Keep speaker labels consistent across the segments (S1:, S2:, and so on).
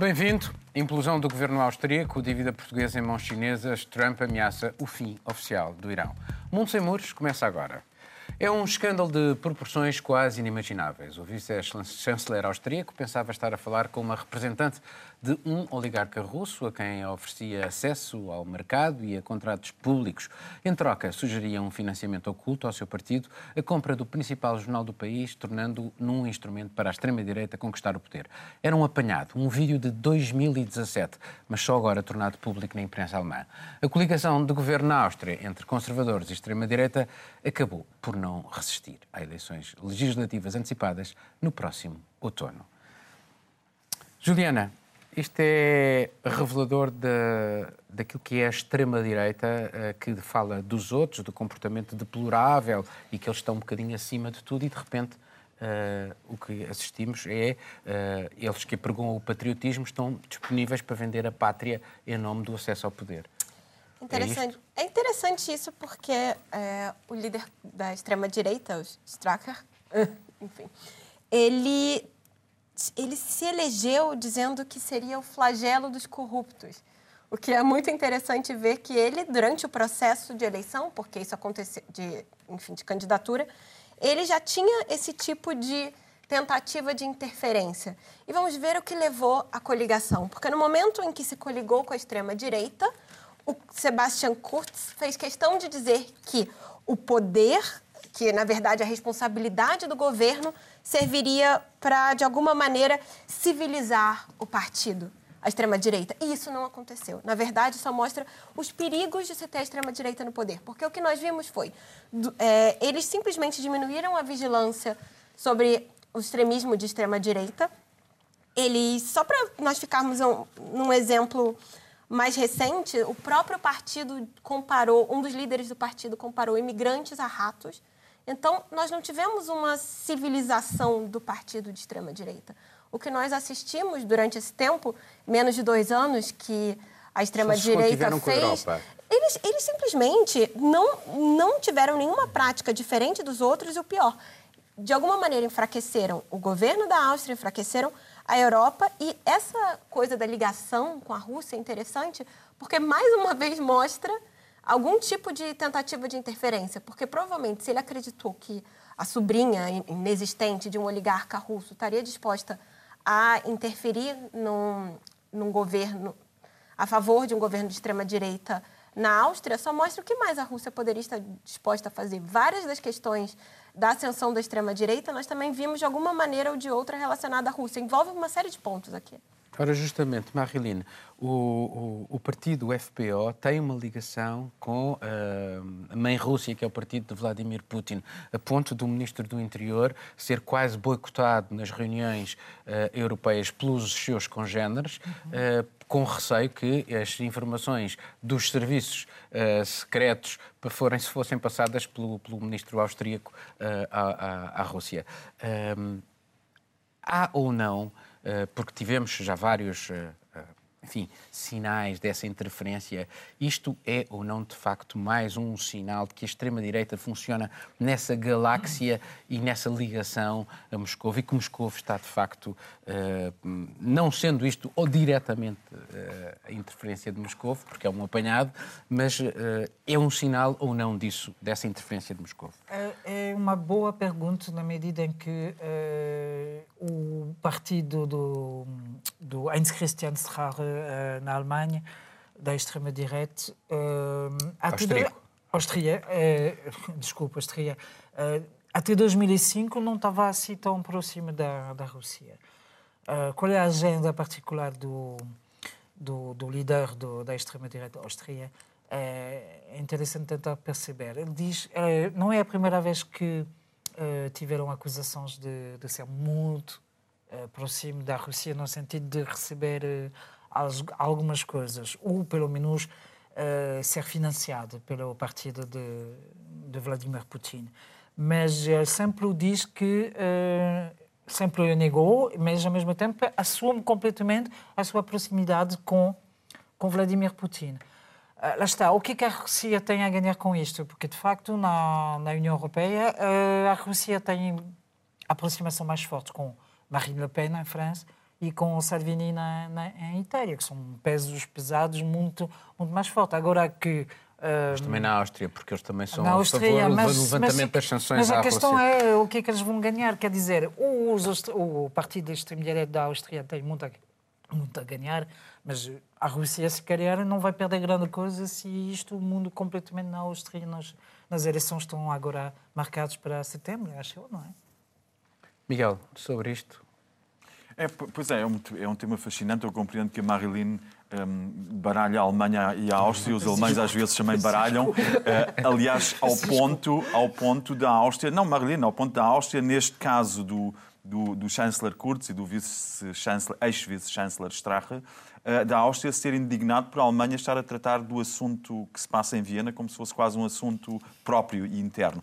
S1: Bem-vindo. Implosão do governo austríaco, dívida portuguesa em mãos chinesas, Trump ameaça o fim oficial do Irão. Mundo Sem Muros começa agora. É um escândalo de proporções quase inimagináveis. O vice-chanceler austríaco pensava estar a falar com uma representante de um oligarca russo a quem oferecia acesso ao mercado e a contratos públicos. Em troca, sugeria um financiamento oculto ao seu partido, a compra do principal jornal do país, tornando-o num instrumento para a extrema-direita conquistar o poder. Era um apanhado, um vídeo de 2017, mas só agora tornado público na imprensa alemã. A coligação de governo na Áustria entre conservadores e extrema-direita acabou por não resistir a eleições legislativas antecipadas no próximo outono. Juliana, isto é revelador de, daquilo que é a extrema-direita, uh, que fala dos outros, do comportamento deplorável e que eles estão um bocadinho acima de tudo e de repente uh, o que assistimos é uh, eles que pregam o patriotismo estão disponíveis para vender a pátria em nome do acesso ao poder.
S2: Interessante. É, é interessante isso porque o líder da extrema-direita, o Stracker, enfim, ele ele se elegeu dizendo que seria o flagelo dos corruptos. O que é muito interessante ver que ele, durante o processo de eleição, porque isso aconteceu, de, enfim, de candidatura, ele já tinha esse tipo de tentativa de interferência. E vamos ver o que levou à coligação. Porque no momento em que se coligou com a extrema-direita, o Sebastian Kurz fez questão de dizer que o poder, que na verdade a responsabilidade do governo, serviria para, de alguma maneira, civilizar o partido, a extrema-direita. E isso não aconteceu. Na verdade, só mostra os perigos de se ter a extrema-direita no poder. Porque o que nós vimos foi. É, eles simplesmente diminuíram a vigilância sobre o extremismo de extrema-direita. Eles, só para nós ficarmos um, num exemplo mais recente, o próprio partido comparou, um dos líderes do partido comparou imigrantes a ratos então, nós não tivemos uma civilização do partido de extrema-direita. O que nós assistimos durante esse tempo, menos de dois anos, que a extrema-direita fez. Eles, eles simplesmente não, não tiveram nenhuma prática diferente dos outros e o pior, de alguma maneira enfraqueceram o governo da Áustria, enfraqueceram a Europa e essa coisa da ligação com a Rússia é interessante porque mais uma vez mostra algum tipo de tentativa de interferência, porque provavelmente se ele acreditou que a sobrinha inexistente de um oligarca russo estaria disposta a interferir num, num governo a favor de um governo de extrema-direita na Áustria, só mostra o que mais a Rússia poderia estar disposta a fazer. Várias das questões da ascensão da extrema-direita nós também vimos de alguma maneira ou de outra relacionada à Rússia. Envolve uma série de pontos aqui.
S1: Ora, justamente, Mariline, o, o, o, partido FPO tem uma ligação com uh, a mãe Rússia, que é o partido de Vladimir Putin, a ponto do ministro do Interior ser quase boicotado nas reuniões uh, europeias pelos seus congêneres, uhum. uh, com receio que as informações dos serviços secretos forem, se fossem passadas pelo, pelo ministro austríaco à, à, à, Rússia. há ou não porque tivemos já vários eh, enfim, sinais dessa interferência. Isto é ou não, de facto, mais um sinal de que a extrema-direita funciona nessa galáxia e nessa ligação a Moscou e que Moscou está, de facto, não sendo isto ou diretamente a interferência de Moscou, porque é um apanhado, mas é um sinal ou não disso, dessa interferência de Moscou?
S3: É, é uma boa pergunta na medida em que o partido do, do Heinz Christian Strache uh, na Alemanha, da extrema-direita. Uh,
S1: Austríaco.
S3: Austria, uh, desculpa, Austria. Uh, até 2005 não estava assim tão próximo da, da Rússia. Qual é a agenda particular do, do, do líder do, da extrema-direita Austria? É interessante tentar perceber. Ele diz, não é a primeira vez que tiveram acusações de, de ser muito próximo da Rússia no sentido de receber algumas coisas, ou pelo menos uh, ser financiado pelo partido de, de Vladimir Putin. Mas ele sempre diz que uh, sempre negou, mas ao mesmo tempo assume completamente a sua proximidade com, com Vladimir Putin. Uh, lá está, o que, é que a Rússia tem a ganhar com isto? Porque, de facto, na, na União Europeia, uh, a Rússia tem aproximação mais forte com Marine Le Pen, em França, e com Salvini na, na, em Itália, que são pesos pesados muito, muito mais fortes. Agora que
S1: mas também na Áustria, porque eles também são na Áustria, a favor mas, do levantamento mas, das sanções
S3: mas
S1: a
S3: questão é o que é que eles vão ganhar. Quer dizer, os, o partido extremo-direita da Áustria tem muito a, muito a ganhar, mas a Rússia, se calhar, não vai perder grande coisa se isto mundo completamente na Áustria. Nas, nas eleições estão agora marcadas para setembro, acho eu, não é?
S1: Miguel, sobre isto,
S4: é, pois é, é um, é um tema fascinante. Eu compreendo que a Marilyn um, baralha a Alemanha e a Áustria, os alemães às vezes também baralham. Uh, aliás, ao ponto, ao ponto da Áustria, não, Marilyn, ao ponto da Áustria, neste caso do, do, do chanceler Kurz e do vice-chanceler, ex-vice-chanceler Strache, uh, da Áustria ser indignado por a Alemanha estar a tratar do assunto que se passa em Viena como se fosse quase um assunto próprio e interno.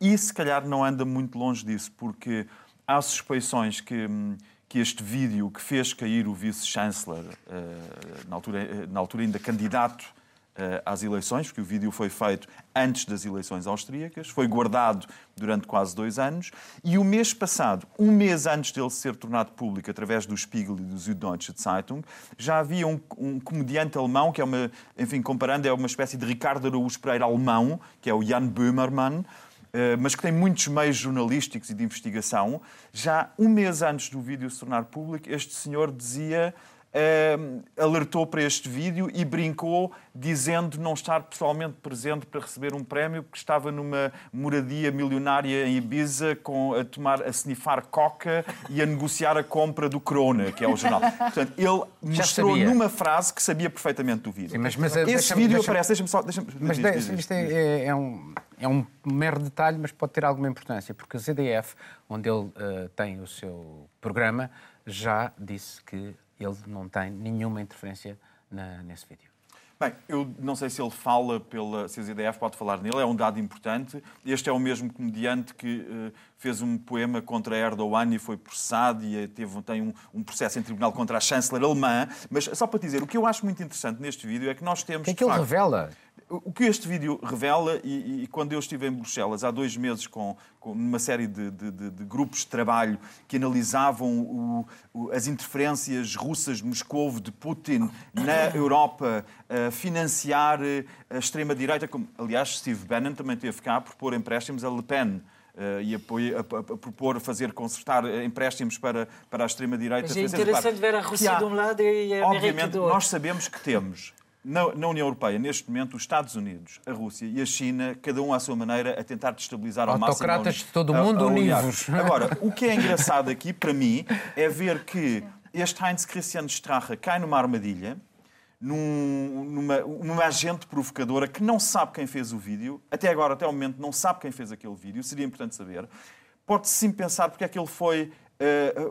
S4: E se calhar não anda muito longe disso, porque há suspeições que hum, que este vídeo que fez cair o vice-chanceler, eh, na, altura, eh, na altura ainda candidato eh, às eleições, porque o vídeo foi feito antes das eleições austríacas, foi guardado durante quase dois anos, e o mês passado, um mês antes dele ser tornado público através do Spiegel e do Süddeutsche Zeitung, já havia um, um comediante alemão, que é uma, enfim, comparando, é uma espécie de Ricardo Araújo Pereira alemão, que é o Jan Böhmermann, eh, mas que tem muitos meios jornalísticos e de investigação, já um mês antes do vídeo se tornar público, este senhor dizia Uh, alertou para este vídeo e brincou dizendo não estar pessoalmente presente para receber um prémio porque estava numa moradia milionária em Ibiza com, a tomar a snifar coca e a negociar a compra do Corona, que é o jornal. Portanto, ele mostrou numa frase que sabia perfeitamente do vídeo. Sim,
S1: mas, mas,
S4: Esse vídeo aparece, deixa-me só... Deixa
S1: mas diz, diz, isto é, é, é um é um mero detalhe, mas pode ter alguma importância, porque a ZDF, onde ele uh, tem o seu programa, já disse que ele não tem nenhuma interferência na, nesse vídeo.
S4: Bem, eu não sei se ele fala pela. Se a ZDF pode falar nele, é um dado importante. Este é o mesmo comediante que uh, fez um poema contra Erdogan e foi processado e teve, tem um, um, processo em tribunal contra a chanceler alemã. Mas só para dizer, o que eu acho muito interessante neste vídeo é que nós temos. O
S1: que é que ele facto, revela?
S4: O que este vídeo revela, e, e, quando eu estive em Bruxelas há dois meses com, com uma série de, de, de, grupos de trabalho que analisavam o, o, as interferências russas de Moscou, de Putin na Europa, a financiar a extrema-direita, como aliás Steve Bannon também teve cá por pôr empréstimos a Le Pen. Uh, e apoio, a, a, a, propor fazer consertar empréstimos para, para a extrema-direita.
S3: Mas é interessante ver a Rússia de um lado e a América
S4: Obviamente,
S3: do outro.
S4: nós sabemos que temos na, na, União Europeia, neste momento, os Estados Unidos, a Rússia e a China, cada um à sua maneira, a tentar destabilizar ao máximo...
S1: Autocratas de todo o mundo univos.
S4: Agora, o que é engraçado aqui, para mim, é ver que este Heinz Christian Strache cai numa armadilha, num, numa, numa agente provocadora que não sabe quem fez o vídeo, até agora, até o momento, não sabe quem fez aquele vídeo, seria importante saber. Pode-se sim pensar porque é que ele foi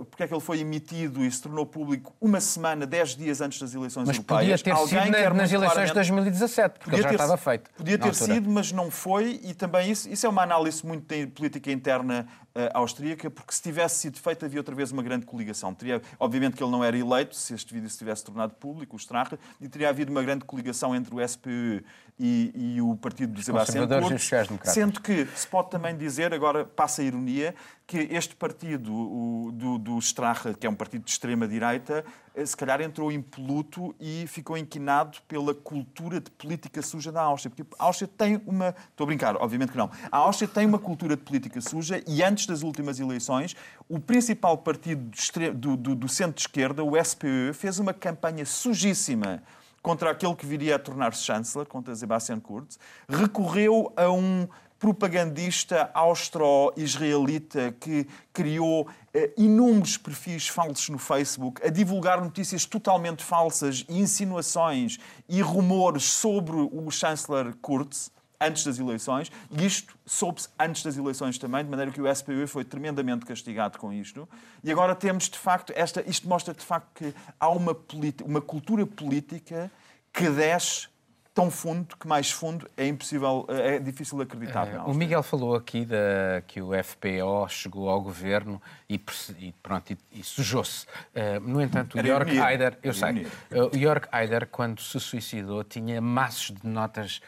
S4: porque é que ele foi emitido e se tornou público uma semana, dez dias antes das eleições
S1: mas
S4: europeias.
S1: Mas podia ter
S4: Alguém
S1: sido nas eleições de 2017, porque já ter, estava feito.
S4: Podia ter sido, mas não foi, e também isso, isso é uma análise muito de política interna austríaca, porque se tivesse sido feito havia outra vez uma grande coligação. Teria, obviamente que ele não era eleito, se este vídeo se tivesse tornado público, o Strache, e teria havido uma grande coligação entre o SPÖ e, e o partido do Sebastião Kurz, sendo que se pode também dizer, agora passa a ironia, que este partido o, do, do Strache, que é um partido de extrema-direita, eh, se calhar entrou impoluto e ficou inquinado pela cultura de política suja da Áustria. Porque a Áustria tem uma... Estou a brincar, obviamente que não. A Áustria tem uma cultura de política suja e antes das últimas eleições, o principal partido do, do, do centro-esquerda, o SPÖ, fez uma campanha sujíssima contra aquele que viria a tornar-se chanceler, contra Sebastian Kurz, recorreu a um propagandista austro-israelita que criou eh, inúmeros perfis falsos no Facebook a divulgar notícias totalmente falsas, insinuações e rumores sobre o chanceler Kurz antes das eleições, e isto soube-se antes das eleições também, de maneira que o SPU foi tremendamente castigado com isto. E agora temos, de facto, esta, isto mostra de facto que há uma, uma cultura política que desce tão fundo que mais fundo é impossível, é difícil acreditar.
S1: Uh, o Miguel falou aqui da, que o FPO chegou ao governo e, e pronto, e, e sujou-se. Uh, no entanto, o York Haider, eu sei, uh, o York Haider, quando se suicidou, tinha maços de notas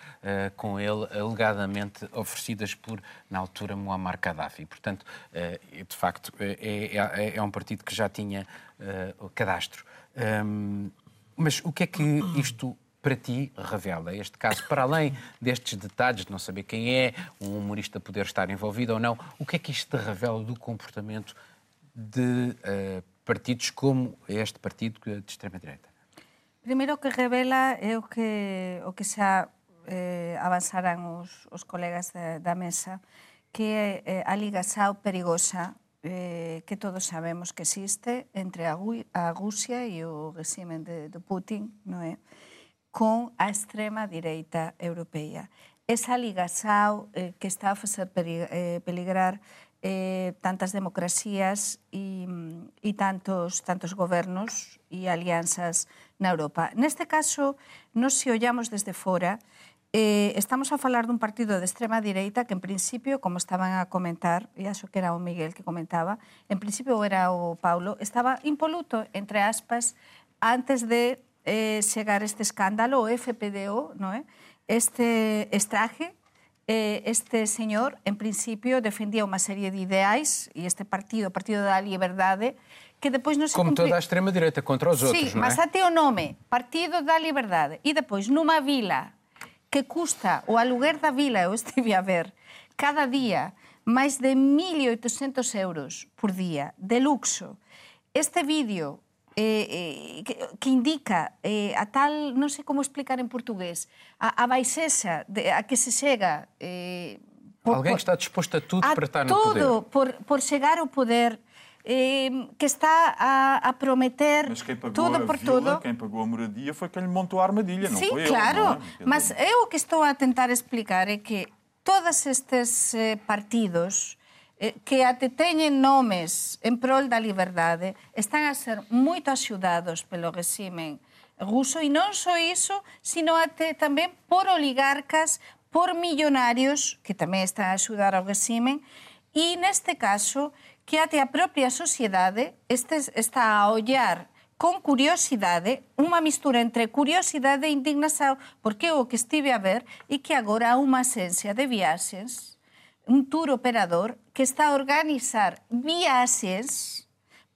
S1: com ele, alegadamente oferecidas por, na altura, Muammar Gaddafi. Portanto, de facto, é, é, é, um partido que já tinha o cadastro. Um, mas o que é que isto para ti revela este caso? Para além destes detalhes de não saber quem é, um humorista poder estar envolvido ou não, o que é que isto revela do comportamento de uh, partidos como este partido de extrema-direita?
S5: Primeiro o que revela é o que, o que xa eh, os, os colegas da, da mesa, que é eh, a ligação perigosa eh, que todos sabemos que existe entre a, a Rusia e o regime de, de Putin, non é? con a extrema direita europea. Esa ligazao eh, que está a facer eh, peligrar eh, tantas democracias e, e tantos, tantos gobernos e alianzas na Europa. Neste caso, nos se ollamos desde fora, eh, estamos a falar dun partido de extrema direita que en principio, como estaban a comentar, e acho que era o Miguel que comentaba, en principio era o Paulo, estaba impoluto, entre aspas, antes de eh, chegar este escándalo, o FPDO, non é? Este estraje, eh, este señor, en principio, defendía unha serie de ideais e este partido, o Partido da Liberdade, que depois non se
S1: Como toda a extrema-direita contra os outros,
S5: sí,
S1: non
S5: é? mas até o nome, Partido da Liberdade, e depois numa vila que custa, o aluguer da vila, eu estive a ver, cada día máis de 1.800 euros por día, de luxo. Este vídeo eh, eh, que, que indica eh, a tal, non sei como explicar en portugués, a, a baixesa de, a que se chega... Eh,
S1: por, Alguém que está disposto a tudo
S5: a
S1: para estar no
S5: tudo poder. Por, por chegar ao poder, eh, que está a, a prometer
S4: mas quem pagou
S5: tudo
S4: a
S5: por
S4: vila,
S5: tudo.
S4: Quem pagou a moradia foi quem lhe montou a armadilha, não
S5: Sim,
S4: foi
S5: claro. Sim, claro. Mas eu o que estou a tentar explicar é que todos estes eh, partidos que até teñen nomes en prol da liberdade, están a ser moito axudados pelo regime ruso. E non só iso, sino até tamén por oligarcas, por millonarios que tamén están a axudar ao regime e neste caso que até a propia sociedade este está a ollar con curiosidade, unha mistura entre curiosidade e indignación, porque o que estive a ver e que agora há unha esencia de viaxes un tour operador que está a organizar viaxes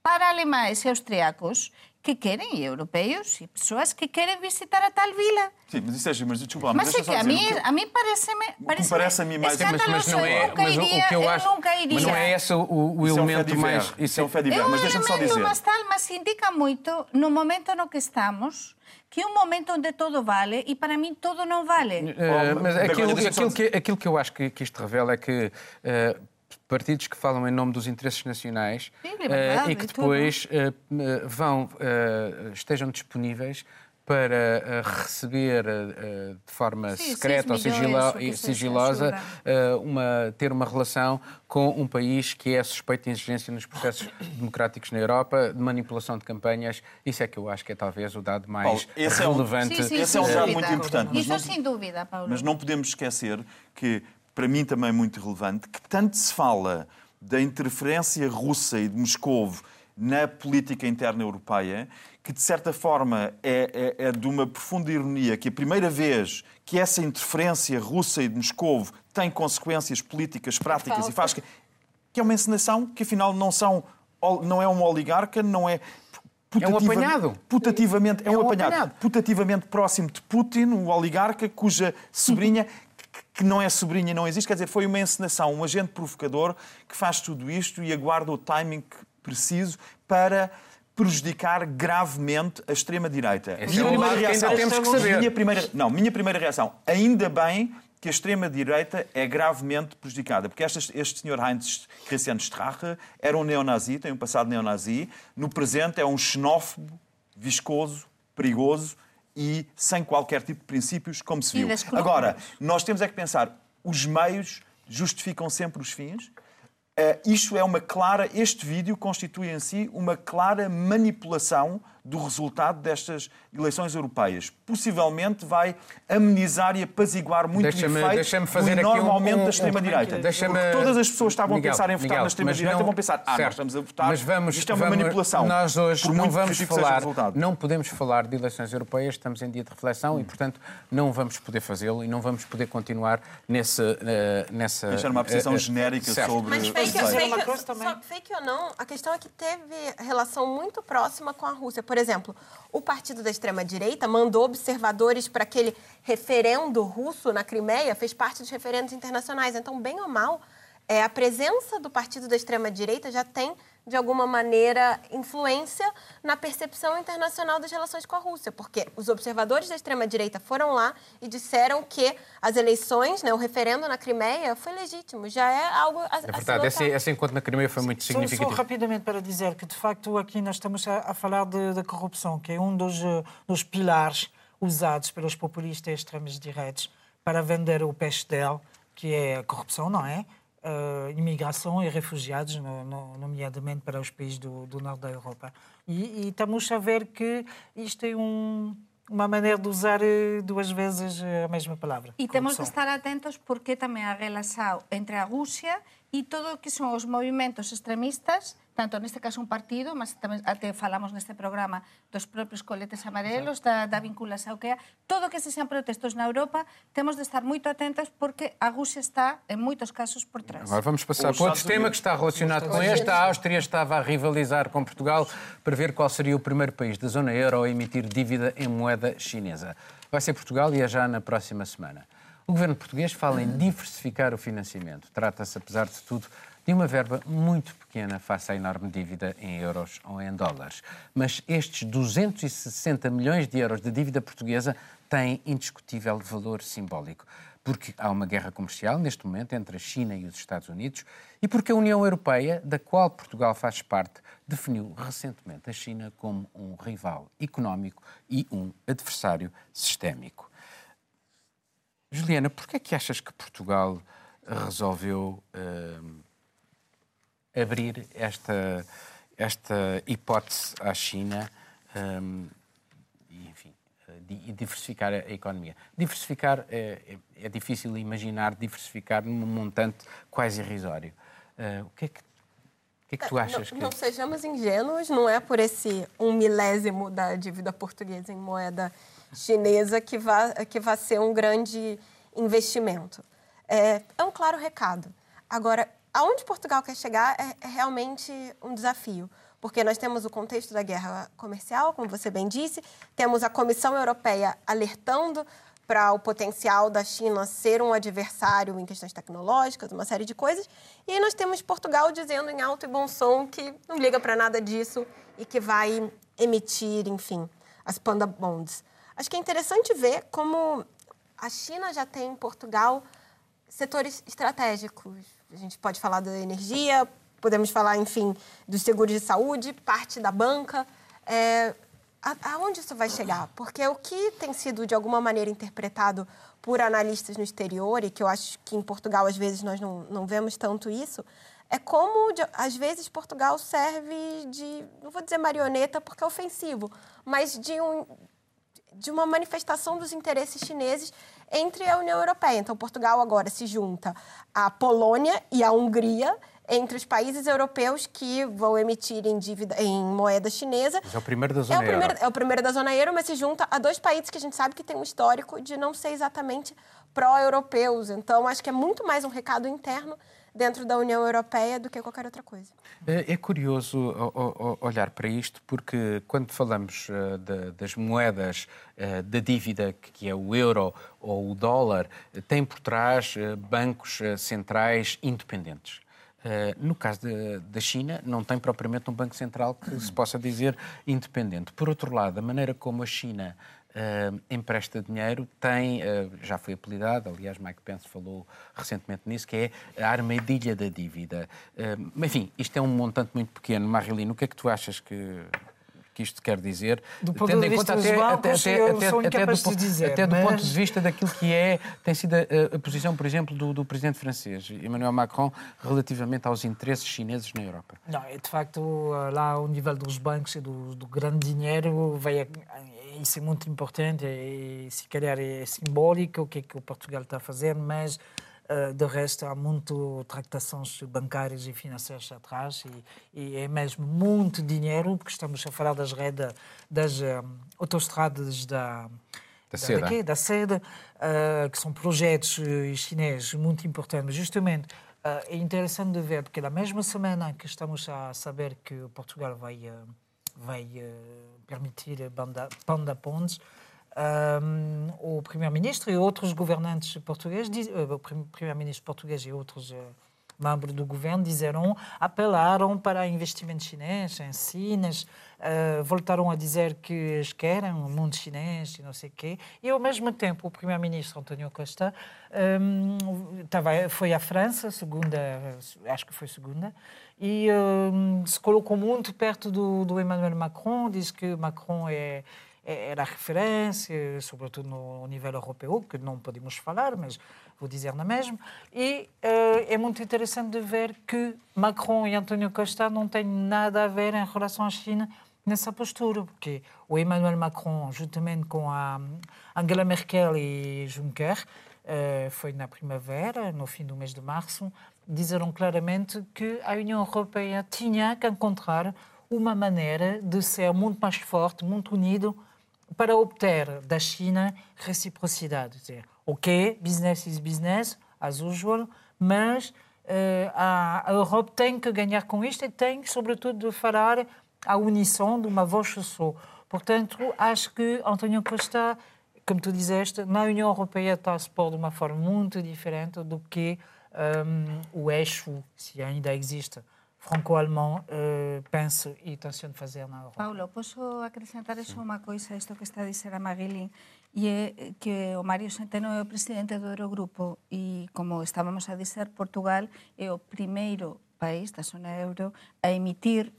S5: para alemães e austriacos que querem, e europeus, e pessoas que querem visitar a tal vila.
S4: Sim, mas isso é, mas desculpa lá,
S5: mas,
S4: mas
S5: é que a mim, a mim parece-me parece,
S4: parece a mim mais
S1: mas, mas não é, mas o, o que eu acho, mas não é esse o, o
S4: isso
S1: elemento
S4: é um
S1: mais
S4: isso é um fé diver, mas deixa-me só dizer.
S5: Mas tal, mas indica muito no momento no que estamos que é um momento onde todo vale e para mim todo não vale.
S1: Uh, mas aquilo, aquilo, que, aquilo que eu acho que, que isto revela é que uh, partidos que falam em nome dos interesses nacionais uh, e que depois vão, estejam disponíveis para receber de forma Sim, secreta ou sigilo, sigilosa uma, ter uma relação com um país que é suspeito de exigência nos processos democráticos na Europa, de manipulação de campanhas. Isso é que eu acho que é talvez o dado mais Paulo, esse relevante.
S4: É um, sim, sim, esse é um dado muito importante.
S5: Isso não, sem dúvida, Paulo.
S4: Mas não podemos esquecer que, para mim também é muito relevante, que tanto se fala da interferência russa e de Moscou na política interna europeia, que de certa forma é, é, é, de uma profunda ironia que a primeira vez que essa interferência russa e de Moscou tem consequências políticas práticas Falta. e faz que, que é uma encenação que afinal não são não é uma oligarca, não é
S1: é um apanhado.
S4: Putativamente, é, é um, um apanhado. apanhado. Putativamente próximo de Putin, um oligarca cuja sobrinha que não é sobrinha, não existe. Quer dizer, foi uma encenação, um agente provocador que faz tudo isto e aguarda o timing preciso para prejudicar gravemente a extrema-direita.
S1: Essa minha é primeira reação, que temos que saber.
S4: Minha primeira, não, minha primeira reação, ainda bem que a extrema-direita é gravemente prejudicada, porque este, este senhor Heinz Christian Strache era um neonazi, tem um passado neonazi, no presente é um xenófobo, viscoso, perigoso e sem qualquer tipo de princípios, como se viu. Agora, nós temos é que pensar, os meios justificam sempre os fins, Uh, é uma clara, este vídeo constitui em si uma clara manipulação do resultado destas eleições europeias. Possivelmente vai amenizar e apaziguar muito
S1: Deixa-me-
S4: o efeito
S1: deixa-me
S4: do
S1: fazer um-
S4: aumento
S1: um-
S4: da extrema-direita. Porque todas as pessoas estavam
S1: Miguel,
S4: a pensar em votar
S1: Miguel,
S4: na extrema-direita vão pensar, ah,
S1: certo.
S4: nós estamos a votar,
S1: mas vamos,
S4: isto é uma
S1: vamos-
S4: manipulação.
S1: Nós hoje não vamos falar, não podemos falar de eleições europeias, estamos em dia de reflexão e, portanto, não vamos poder fazê-lo e não vamos poder continuar nesse, eh, nessa...
S4: Deixar uma apreciação
S1: eh, eh,
S4: genérica
S1: certo.
S4: sobre
S2: Mas fake, fake,
S3: coisa também?
S2: só- fake ou não, a questão é que teve relação muito próxima com a Rússia. Por exemplo, o partido da extrema-direita mandou observadores para aquele referendo russo na Crimeia, fez parte dos referendos internacionais. Então, bem ou mal, é, a presença do partido da extrema-direita já tem, de alguma maneira, influência na percepção internacional das relações com a Rússia, porque os observadores da extrema-direita foram lá e disseram que as eleições, né, o referendo na Crimeia, foi legítimo, já é algo a,
S1: É verdade, esse, esse encontro na Crimeia foi muito
S3: Só, só
S1: significativo.
S3: rapidamente para dizer que, de facto, aqui nós estamos a, a falar de corrupção, que é um dos, eh, dos pilares usados pelos populistas extremos direitos para vender o peixe dele, que é a corrupção, não é? Eh, imigração e refugiados, no, no, nomeadamente para os países do, do norte da Europa. E, e estamos a ver que isto é um, uma maneira de usar eh, duas vezes eh, a mesma palavra.
S5: E temos que estar atentos porque tamén a relación entre a Rusia e todo o que son os movimentos extremistas, tanto neste caso un partido, mas tamén até falamos neste programa dos propios coletes amarelos, da, da vinculación que há, todo que se sean protestos na Europa, temos de estar moito atentos porque a Rusia está, en moitos casos, por trás.
S1: Agora vamos passar para outro tema que está relacionado com este. A Áustria estava a rivalizar com Portugal para ver qual seria o primeiro país da zona euro a emitir dívida em moeda chinesa. Vai ser Portugal e é já na próxima semana. O governo português fala em diversificar o financiamento. Trata-se, apesar de tudo, de uma verba muito pequena face à enorme dívida em euros ou em dólares. Mas estes 260 milhões de euros de dívida portuguesa têm indiscutível valor simbólico porque há uma guerra comercial neste momento entre a China e os Estados Unidos e porque a União Europeia, da qual Portugal faz parte, definiu recentemente a China como um rival económico e um adversário sistémico. Juliana, porquê é que achas que Portugal resolveu hum, abrir esta, esta hipótese à China hum, e, enfim, e diversificar a economia? Diversificar é, é- é difícil imaginar diversificar num montante quase irrisório. Eh, o que é que, o que, é que tu achas
S2: não,
S1: que...
S2: não sejamos ingênuos, não é por esse um milésimo da dívida portuguesa em moeda chinesa que vai, que vai ser um grande investimento. É, é um claro recado. Agora, aonde Portugal quer chegar é, é realmente um desafio, porque nós temos o contexto da guerra comercial, como você bem disse, temos a Comissão Europeia alertando para o potencial da China ser um adversário em questões tecnológicas, uma série de coisas. E aí nós temos Portugal dizendo em alto e bom som que não liga para nada disso e que vai emitir, enfim, as panda bonds. Acho que é interessante ver como a China já tem em Portugal setores estratégicos. A gente pode falar da energia, podemos falar, enfim, dos seguros de saúde, parte da banca. É, aonde isso vai chegar? Porque o que tem sido, de alguma maneira, interpretado por analistas no exterior, e que eu acho que em Portugal, às vezes, nós não, não vemos tanto isso, é como, às vezes, Portugal serve de, não vou dizer marioneta porque é ofensivo, mas de um, de uma manifestação dos interesses chineses entre a União Europeia. Então, Portugal agora se junta à Polônia e à Hungria entre os países europeus que vão emitir em dívida em moeda chinesa.
S1: Mas é o primeiro da
S2: É
S1: zona
S2: o primeiro,
S1: euro.
S2: é o primeiro da zona euro, mas se junta a dois países que a gente sabe que tem um histórico de não ser exatamente pró-europeus. Então, acho que é muito mais um recado interno dentro da União Europeia do que qualquer outra coisa.
S1: É é curioso olhar para isto, porque quando falamos eh, da- das moedas eh, da dívida, que é o euro ou o dólar, eh, tem por trás bancos centrais independentes. Eh, No caso da- da China, não tem propriamente um banco central que se possa dizer independente. Por outro lado, a maneira como a China eh, empresta dinheiro tem, eh, já foi apelidado, aliás, Mike Pence falou recentemente nisso, que é a armadilha da dívida. Mas, enfim, isto é um montante muito pequeno. Marilino, o que é que tu achas que. que isto quer dizer,
S3: do ponto tendo de vista em conta até, bancos, até, até, até,
S1: do,
S3: de dizer,
S1: até
S3: mas...
S1: do ponto de vista daquilo que é, tem sido a, a posição, por exemplo, do, do, presidente francês, Emmanuel Macron, relativamente aos interesses chineses na Europa.
S3: Não, é de facto, lá ao nível dos bancos e do, do grande dinheiro, vai, isso é muito importante e se calhar é simbólico o que é que o Portugal está a fazer, mas Uh, de resto, há muito tractações bancárias e financeiras atrás e, e, é mesmo muito dinheiro, porque estamos a falar das redes, das um, autoestradas da,
S1: da, seda, daqui,
S3: da seda uh, que são projetos uh, chineses muito importantes. Justamente, uh, é interessante de ver, porque na mesma semana que estamos a saber que Portugal vai, vai permitir Panda, Panda Ponds, um, o primeiro-ministro e outros governantes portugueses, o primeiro-ministro português e outros membros do governo disseram, apelaram para investimento chinês em Sinas, uh, voltaram a dizer que querem um mundo chinês e não sei o quê. E, ao mesmo tempo, o primeiro-ministro António Costa um, tava, foi à França, segunda, acho que foi segunda, e um, se colocou muito perto do, do Emmanuel Macron, diz que Macron é era referência, sobretudo no nível europeu, que não podemos falar, mas vou dizer na mesma. E uh, é muito interessante de ver que Macron e António Costa não têm nada a ver em relação à China nessa postura, porque o Emmanuel Macron, juntamente com a Angela Merkel e Juncker, uh, foi na primavera, no fim do mês de março, disseram claramente que a União Europeia tinha que encontrar uma maneira de ser muito mais forte, muito unido para obter da China reciprocidade. Dizer, ok, business is business, as usual, mas uh, a, Europa tem que ganhar com isto e tem, sobretudo, de falar a unição de uma voz só. Portanto, acho que António Costa, como tu disseste, na União Europeia está a se pôr de uma forma muito diferente do que um, o eixo, se ainda existe, franco-alemão uh, penso e tenciono fazer na Europa.
S5: Paulo, posso acrescentar só unha coisa a isto que está a dizer a Maguilín e é que o Mario Centeno é o presidente do Eurogrupo e como estábamos a dizer, Portugal é o primeiro país da zona euro a emitir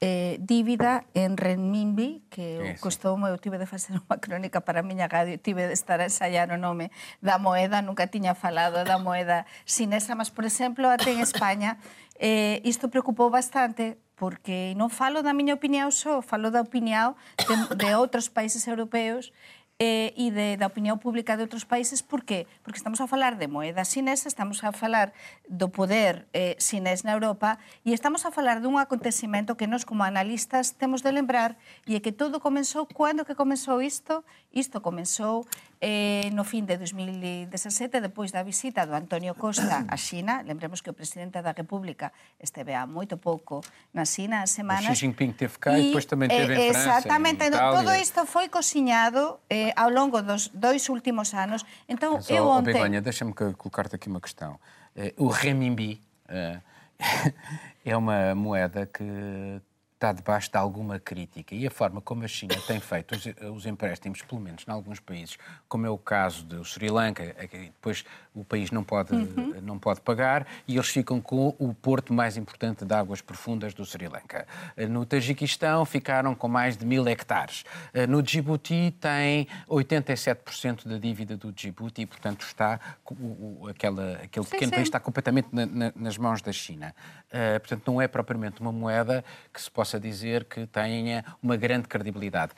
S5: eh, dívida en renminbi, que Ese. costoume, eu tive de facer unha crónica para a miña radio e tive de estar a ensayar o nome da moeda, nunca tiña falado da moeda sinesa, mas, por exemplo, até en España, eh, isto preocupou bastante porque non falo da miña opinión só, falo da opinión de, de outros países europeos eh, e de, da opinión pública de outros países. Por qué? Porque estamos a falar de moeda sinesa, estamos a falar do poder eh, sinés na Europa e estamos a falar dun acontecimento que nós como analistas temos de lembrar e é que todo comenzou, cando que comenzou isto? Isto comenzou eh, no fin de 2017, depois da visita do Antonio Costa a Xina, lembremos que o presidente da República esteve há moito pouco na Xina, as semanas.
S1: O Xi Jinping teve cá e, e depois tamén teve eh,
S5: en França, Exactamente, en todo isto foi cociñado eh, ao longo dos dois últimos anos. Então,
S1: Mas,
S5: eu
S1: oh,
S5: ontem...
S1: Begonha, deixa-me colocar-te aqui uma questão. Eh, o renminbi eh, é uma moeda que está debaixo de alguma crítica. E a forma como a China tem feito os, os empréstimos, pelo menos em alguns países, como é o caso do Sri Lanka, depois o país não pode, uhum. não pode pagar e eles ficam com o porto mais importante de águas profundas do Sri Lanka. No Tajiquistão ficaram com mais de mil hectares. No Djibouti tem 87% da dívida do Djibouti e, portanto, está o, aquela, aquele sim, pequeno sim. país está completamente na, na, nas mãos da China. Uh, portanto, não é propriamente uma moeda que se possa dizer que tenha uma grande credibilidade.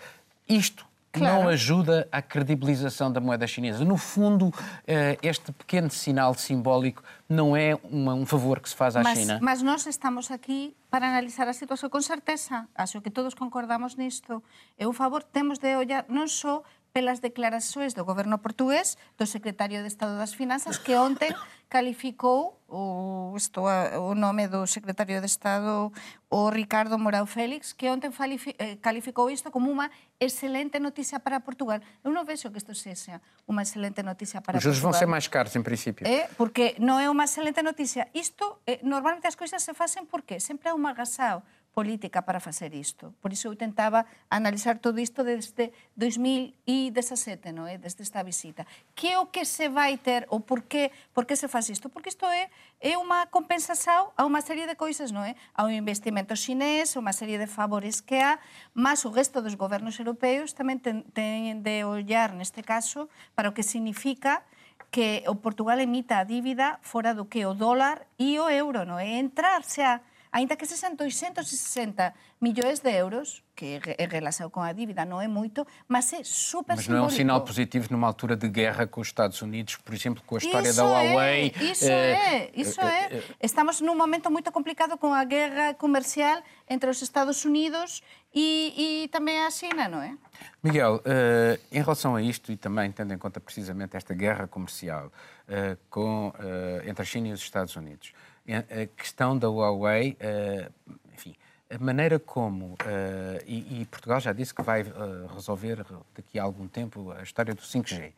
S1: Isto Claro. não ajuda à credibilização da moeda chinesa. No fundo, eh, este pequeno sinal simbólico não é uma, um favor que se faz à
S5: mas,
S1: China.
S5: Mas nós estamos aqui para analisar a situação com certeza. Acho que todos concordamos nisto. É um favor, temos de olhar non só pelas declaracións do goberno portugués do secretario de Estado das Finanzas que onte calificou o, isto, o nome do secretario de Estado o Ricardo Morao Félix que onte eh, calificou isto como unha excelente noticia para Portugal. Eu non vexo que isto sexa unha excelente noticia para
S1: Os
S5: Portugal.
S1: Os vão ser máis caros, en principio.
S5: É, porque non é unha excelente noticia. Isto, eh, normalmente as coisas se facen porque sempre é un magasao. Política para facer isto. Por iso eu tentaba analizar todo isto desde 2017, non é? Desde esta visita. Que é o que se vai ter ou por que, por que se faz isto? Porque isto é, é unha compensación a unha serie de coisas, non é? A un investimento chinés, unha serie de favores que há, mas o resto dos gobernos europeos tamén ten de ollar neste caso para o que significa que o Portugal emita a dívida fora do que o dólar e o euro, non é? Entrarse a Ainda que sexan 260 millóns de euros, que é relação com a dívida, não é muito, mas é super
S1: Mas
S5: não
S1: é um sinal positivo numa altura de guerra com os Estados Unidos, por exemplo, com a história
S5: isso
S1: da Huawei.
S5: É, isso é, isso é. Estamos num momento muito complicado com a guerra comercial entre os Estados Unidos e, e também a China, não é?
S1: Miguel, uh, em relação a isto, e também tendo em conta precisamente esta guerra comercial uh, com, uh, entre a China e os Estados Unidos, a questão da Huawei, uh, enfim, a maneira como, uh, e, Portugal já disse que vai uh, resolver daqui a algum tempo a história do 5G,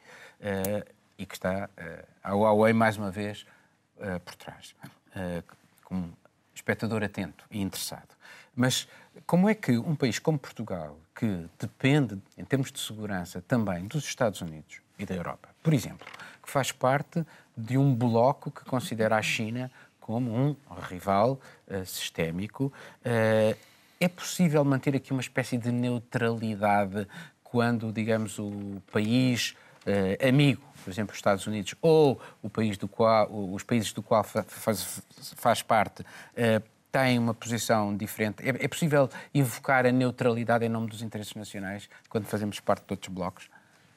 S1: e que está a Huawei mais uma vez por trás, como espectador atento e interessado. Mas como é que um país como Portugal, que depende, em termos de segurança, também dos Estados Unidos e da Europa, por exemplo, que faz parte de um bloco que considera a China como um rival uh, sistémico. Uh, é possível manter aqui uma espécie de neutralidade quando, digamos, o país uh, amigo, por exemplo, os Estados Unidos, ou o país do qual, os países do qual faz, faz parte, têm uma posição diferente? É, é possível invocar a neutralidade em nome dos interesses nacionais quando fazemos parte de outros blocos?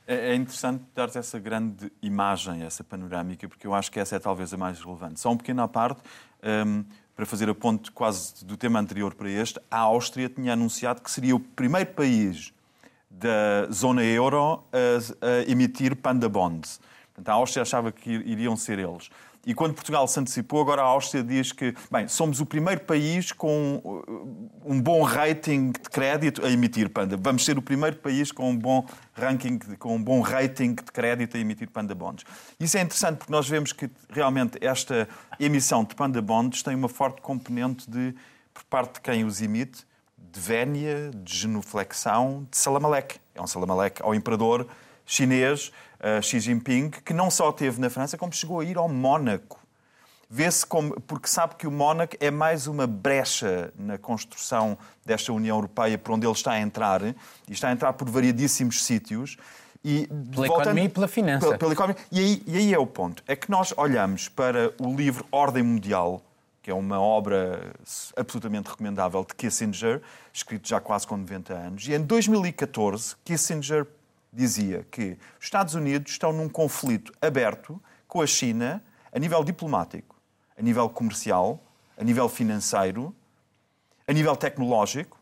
S4: É, é interessante dar essa grande imagem, essa panorâmica, porque eu acho que essa é talvez a mais relevante. Só um pequeno à parte, um, para fazer a ponte quase do tema anterior para este, a Áustria tinha anunciado que seria o primeiro país da zona euro a, a emitir panda bonds. Portanto, a Áustria achava que iriam ser eles. E quando Portugal se antecipou, agora a Áustria diz que, bem, somos o primeiro país com uh, um bom rating de crédito a emitir Panda. Vamos ser o primeiro país com um bom ranking, com um bom rating de crédito a emitir Panda Bonds. Isso é interessante porque nós vemos que realmente esta emissão de Panda Bonds tem uma forte componente de, por parte de quem os emite, de vénia, de genuflexão, de salamaleque. É um salamaleque ao imperador chinês uh, Xi Jinping, que não só teve na França, como chegou a ir ao Mónaco. Vê-se como. porque sabe que o Mónaco é mais uma brecha na construção desta União Europeia por onde ele está a entrar, e está a entrar por variadíssimos sítios.
S1: E, pela voltando, economia e pela finança.
S4: Pela, pela economia. E aí, e aí é o ponto. É que nós olhamos para o livro Ordem Mundial, que é uma obra absolutamente recomendável de Kissinger, escrito já quase com 90 anos. E em 2014, Kissinger dizia que os Estados Unidos estão num conflito aberto com a China a nível diplomático, a nível comercial, a nível financeiro, a nível tecnológico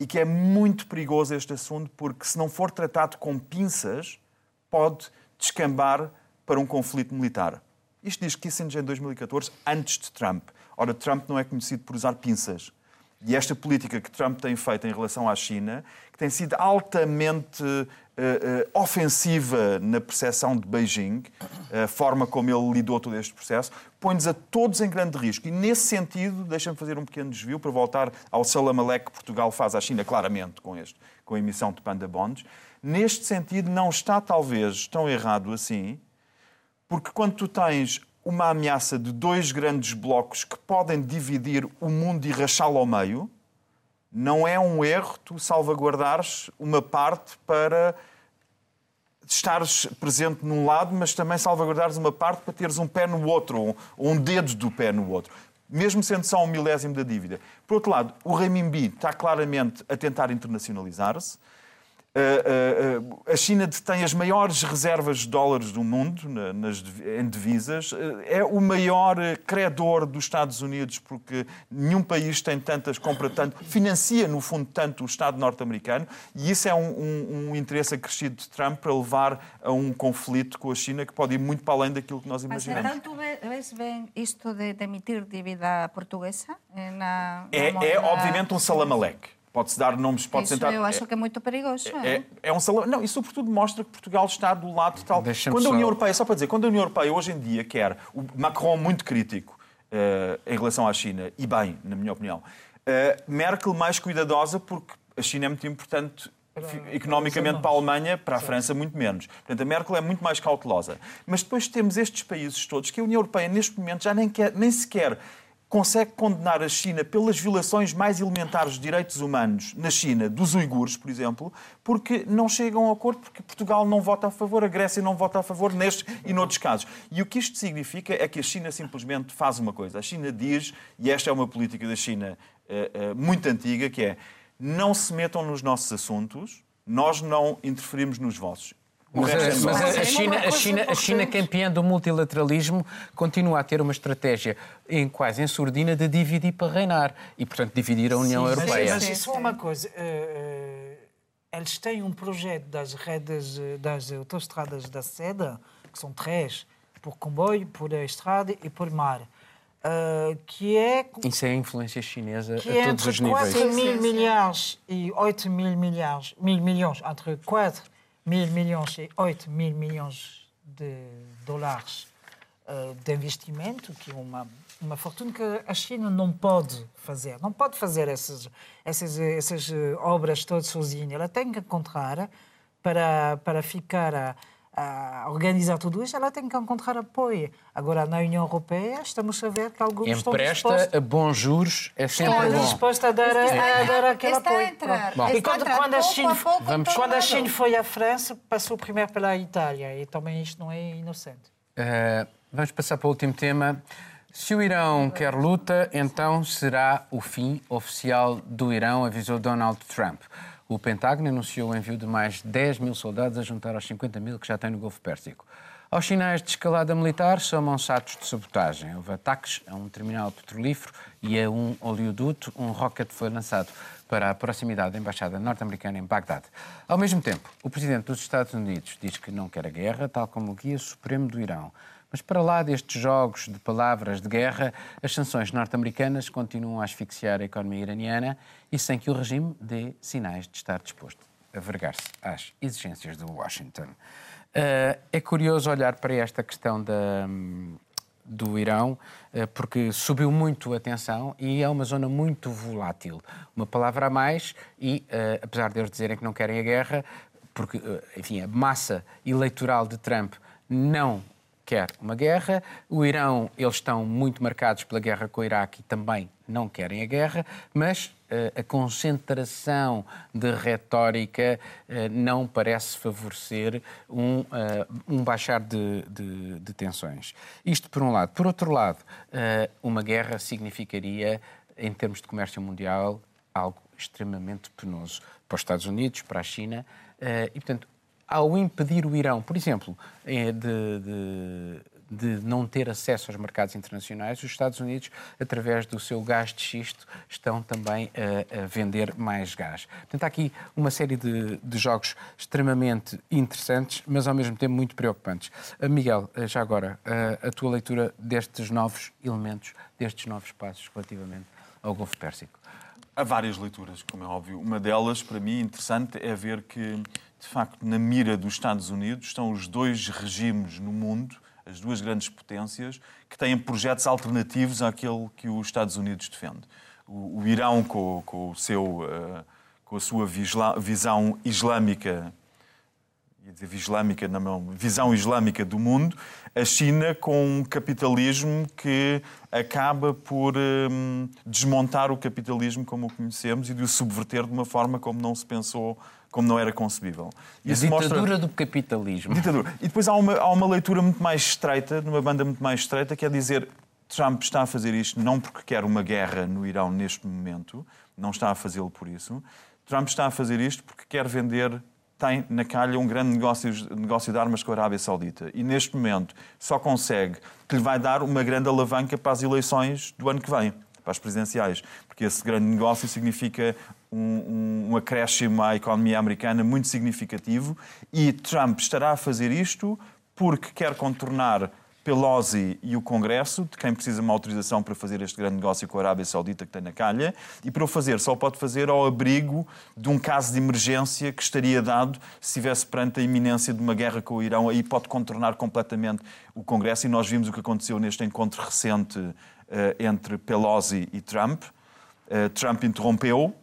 S4: e que é muito perigoso este assunto porque, se não for tratado com pinças, pode descambar para um conflito militar. Isto diz Kissinger em 2014, antes de Trump. Ora, Trump não é conhecido por usar pinças. E esta política que Trump tem feito em relação à China, que tem sido altamente uh, uh, ofensiva na percepção de Beijing, a forma como ele lidou todo este processo, põe-nos a todos em grande risco. E nesse sentido, deixa-me fazer um pequeno desvio para voltar ao salamalec que Portugal faz à China, claramente, com, este, com a emissão de Panda Bonds. Neste sentido, não está talvez tão errado assim, porque quando tu tens uma ameaça de dois grandes blocos que podem dividir o mundo e rachá-lo ao meio, não é um erro tu salvaguardares uma parte para estares presente num lado, mas também salvaguardares uma parte para teres um pé no outro, ou um dedo do pé no outro. Mesmo sendo só um milésimo da dívida. Por outro lado, o renminbi está claramente a tentar internacionalizar-se. Eh, eh, a China detém as maiores reservas de dólares do mundo nas, em divisas, eh, é o maior credor dos Estados Unidos, porque nenhum país tem tantas, compra tanto, financia, no fundo, tanto o Estado norte-americano, e isso é um, um, um, interesse acrescido de Trump para levar a um conflito com a China que pode ir muito para além daquilo que nós imaginamos.
S5: Mas então tu vês bem isto de, de emitir dívida portuguesa? Na, na
S4: é, é, obviamente, um salamaleque. Pode-se dar nomes, pode-se
S5: entrar. Eu acho que é muito perigoso.
S4: É, é, é um salão. Não, e sobretudo mostra que Portugal está do lado tal. Quando a União Europeia, só para dizer, quando a União Europeia hoje em dia quer, o Macron muito crítico uh, em relação à China, e bem, na minha opinião, Merkel mais cuidadosa porque a China é muito importante economicamente para a Alemanha, para a França, muito menos. Portanto, a Merkel é muito mais cautelosa. Mas depois temos estes países todos que a União Europeia, neste momento, já nem, quer, nem sequer consegue condenar a China pelas violações mais elementares de direitos humanos na China, dos uigures, por exemplo, porque não chegam a acordo, porque Portugal não vota a favor, a Grécia não vota a favor nestes e noutros casos. E o que isto significa é que a China simplesmente faz uma coisa. A China diz, e esta é uma política da China uh, uh, muito antiga, que é não se metam nos nossos assuntos, nós não interferimos nos vossos.
S1: Mas, a, é mas a, China, a, China, a China, campeã do multilateralismo, continua a ter uma estratégia em quase em surdina de dividir para reinar e, portanto, dividir a União
S3: sim,
S1: Europeia.
S3: Mas, isso é uma coisa. Uh, eles têm um projeto das redes das autoestradas da seda, que são três, por comboio, por estrada e por mar. Uh, que é...
S1: Isso é a influência chinesa a é todos os níveis.
S3: 4 mil milhares e 8 mil milhares, mil milhões, entre 4 mil milhões e 8 mil milhões de dólares uh, de investimento, que é uma, uma fortuna que a China não pode fazer. Não pode fazer essas, essas, essas obras todas sozinha. Ela tem que encontrar, para, para ficar... A, a organizar tudo isso, ela tem que encontrar apoio. Agora, na União Europeia, estamos a ver que alguns
S1: Empresta
S3: estão dispostos...
S1: a bons juros é sempre bom.
S3: dispostos a dar, a, a dar aquele apoio.
S5: Entrar,
S3: e quando, quando, a China,
S5: pouco,
S3: vamos, quando a China foi à França, passou primeiro pela Itália. E também isto não é inocente.
S1: Uh, vamos passar para o último tema. Se o Irão quer luta, então será o fim oficial do Irão, avisou Donald Trump. O Pentágono anunciou o envio de mais 10 mil soldados a juntar aos 50 mil que já tem no Golfo Pérsico. Aos sinais de escalada militar, somam-se atos de sabotagem. Houve ataques a um terminal petrolífero e a um oleoduto. Um rocket foi lançado para a proximidade da Embaixada norte-americana em Bagdade. Ao mesmo tempo, o presidente dos Estados Unidos diz que não quer a guerra, tal como o Guia Supremo do Irão. Mas para lá destes jogos de palavras de guerra, as sanções norte-americanas continuam a asfixiar a economia iraniana e sem que o regime dê sinais de estar disposto a vergar-se às exigências de Washington. Uh, é curioso olhar para esta questão da, do Irão, uh, porque subiu muito a tensão e é uma zona muito volátil. Uma palavra a mais e, uh, apesar de eles dizerem que não querem a guerra, porque, enfim, a massa eleitoral de Trump não quer uma guerra. O Irão, eles estão muito marcados pela guerra com o Iraque e também não querem a guerra, mas uh, a concentração de retórica uh, não parece favorecer um, uh, um baixar de, de, de, tensões. Isto por um lado. Por outro lado, uma guerra significaria, em termos de comércio mundial, algo extremamente penoso para os Estados Unidos, para a China, e, portanto, ao impedir o Irão, por exemplo, eh, de, de, de, não ter acesso aos mercados internacionais, os Estados Unidos, através do seu gás de xisto, estão também a, a vender mais gás. Portanto, há aqui uma série de, de, jogos extremamente interessantes, mas ao mesmo tempo muito preocupantes. Uh, Miguel, já agora, uh, a tua leitura destes novos elementos, destes novos passos relativamente ao Golfo Pérsico?
S4: Há várias leituras, como é óbvio. Uma delas, para mim, interessante é ver que de facto, na mira dos Estados Unidos estão os dois regimes no mundo, as duas grandes potências, que têm projetos alternativos àquele que os Estados Unidos defende. O, o Irão, com, com, o seu, uh, com a sua visão islâmica dizer islâmica na mão, visão islâmica do mundo, a China com um capitalismo que acaba por um, desmontar o capitalismo como o conhecemos e de o subverter de uma forma como não se pensou como não era concebível.
S1: a ditadura mostra... do capitalismo.
S4: Ditadura. E depois há uma, há uma leitura muito mais estreita, numa banda muito mais estreita, que é dizer Trump está a fazer isto não porque quer uma guerra no Irão neste momento, não está a fazê-lo por isso. Trump está a fazer isto porque quer vender, tem na calha um grande negócio, negócio de armas com a Arábia Saudita. E neste momento só consegue que lhe vai dar uma grande alavanca para as eleições do ano que vem para as presidenciais, porque esse grande negócio significa um, um, acréscimo à economia americana muito significativo e Trump estará a fazer isto porque quer contornar Pelosi e o Congresso, de quem precisa uma autorização para fazer este grande negócio com a Arábia Saudita que tem na calha, e para o fazer só pode fazer ao abrigo de um caso de emergência que estaria dado se estivesse perante a iminência de uma guerra com o Irão. Aí pode contornar completamente o Congresso, e nós vimos o que aconteceu neste encontro recente eh, entre Pelosi e Trump. Uh, Trump interrompeu,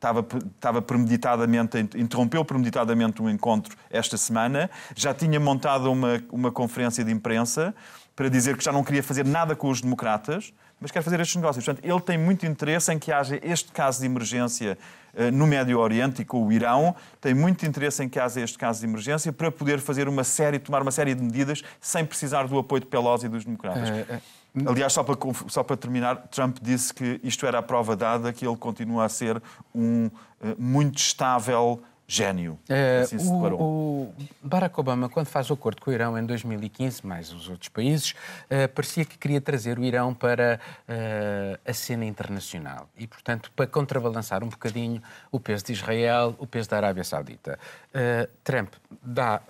S4: estava, estava premeditadamente, interrompeu premeditadamente um encontro esta semana, já tinha montado uma, uma conferência de imprensa para dizer que já não queria fazer nada com os democratas, mas quer fazer estes negócios. Portanto, ele tem muito interesse em que haja este caso de emergência eh, no Médio Oriente e com o Irão, tem muito interesse em que haja este caso de emergência para poder fazer uma série, tomar uma série de medidas sem precisar do apoio de Pelosi e dos democratas. Uh, uh, Aliás, só para, só para terminar, Trump disse que isto era a prova dada que ele continua a ser um uh, muito estável gênio.
S1: É, assim o, o, Barack Obama, quando faz o acordo com o Irão em 2015, mais os outros países, uh, parecia que queria trazer o Irão para uh, a cena internacional e, portanto, para contrabalançar um bocadinho o peso de Israel, o peso da Arábia Saudita. Uh, Trump dá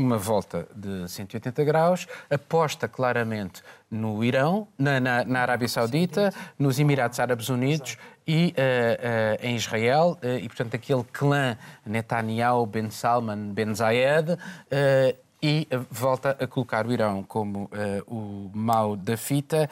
S1: uma volta de 180 graus, aposta claramente no Irão, na, na, na Arábia Saudita, nos Emirados Árabes Unidos e uh, uh, em Israel, uh, e portanto aquele clã Netanyahu, Ben Salman, Ben Zayed, e volta a colocar o Irão como o mau da fita.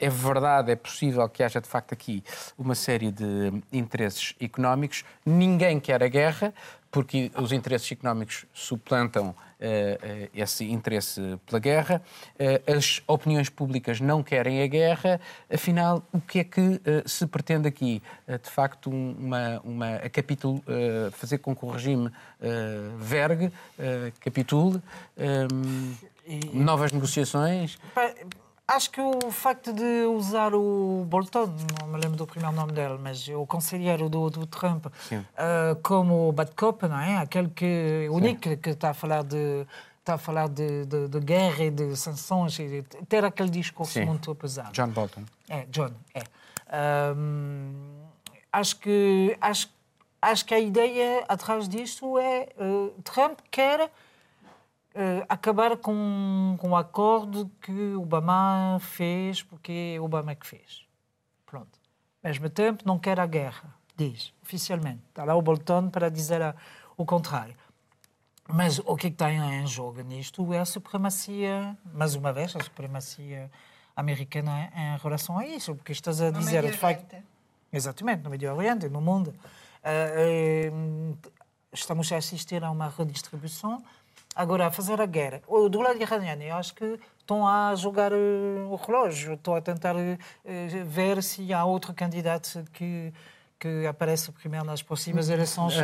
S1: É verdade, é possível que haja de facto aqui uma série de interesses económicos. Ninguém quer a guerra, porque os interesses económicos suplantam uh, uh, esse interesse pela guerra, uh, as opiniões públicas não querem a guerra, afinal, o que é que se pretende aqui? de facto, uma, uma, a capítulo, fazer com que o regime vergue, capitule, novas negociações?
S3: Acho que o facto de usar o Bolton, não me lembro do primeiro nome dele, mas o conselheiro do, do Trump, uh, como bad cop, não é? Aquele que, único que está a falar de está a falar de, de, de, guerra e de sanções e ter aquele discurso Sim. muito pesado.
S1: John Bolton.
S3: É, John, é. Um, acho que acho, acho que a ideia atrás disto é uh, Trump quer uh, acabar com, com o acordo que Obama fez, porque é Obama que fez. Pronto. Ao mesmo tempo, não quer a guerra, diz, oficialmente. Está lá o Bolton para dizer a, o contrário. Mas o que, é está em jogo nisto é a supremacia, mais uma vez, a supremacia americana em relação a isso, porque estás a dizer, de facto. Exatamente, no Médio Oriente, no mundo. Uh, uh, estamos a assistir a uma redistribuição Agora, a fazer a guerra. Do lado iraniano, eu acho que estão a jogar uh, o relógio, estão a tentar uh, ver se há outro candidato que, que aparece primeiro nas próximas eleições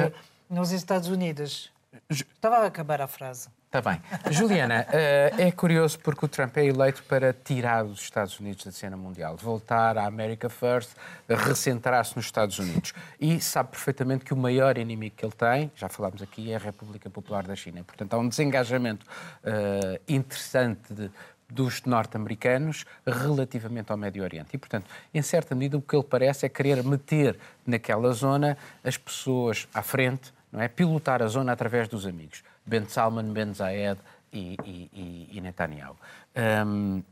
S3: nos Estados Unidos. Estava a acabar a frase.
S1: Está bem. Juliana, é curioso porque o Trump é eleito para tirar os Estados Unidos da cena mundial, voltar à America First, recentrar-se nos Estados Unidos. E sabe perfeitamente que o maior inimigo que ele tem, já falámos aqui, é a República Popular da China. Portanto, há um desengajamento uh, interessante de, dos norte-americanos relativamente ao Médio Oriente. E, portanto, em certa medida, o que ele parece é querer meter naquela zona as pessoas à frente, não é? Pilotar a zona através dos amigos. Ben Salman, Ben Zayed e, e, e Netanyahu. Um,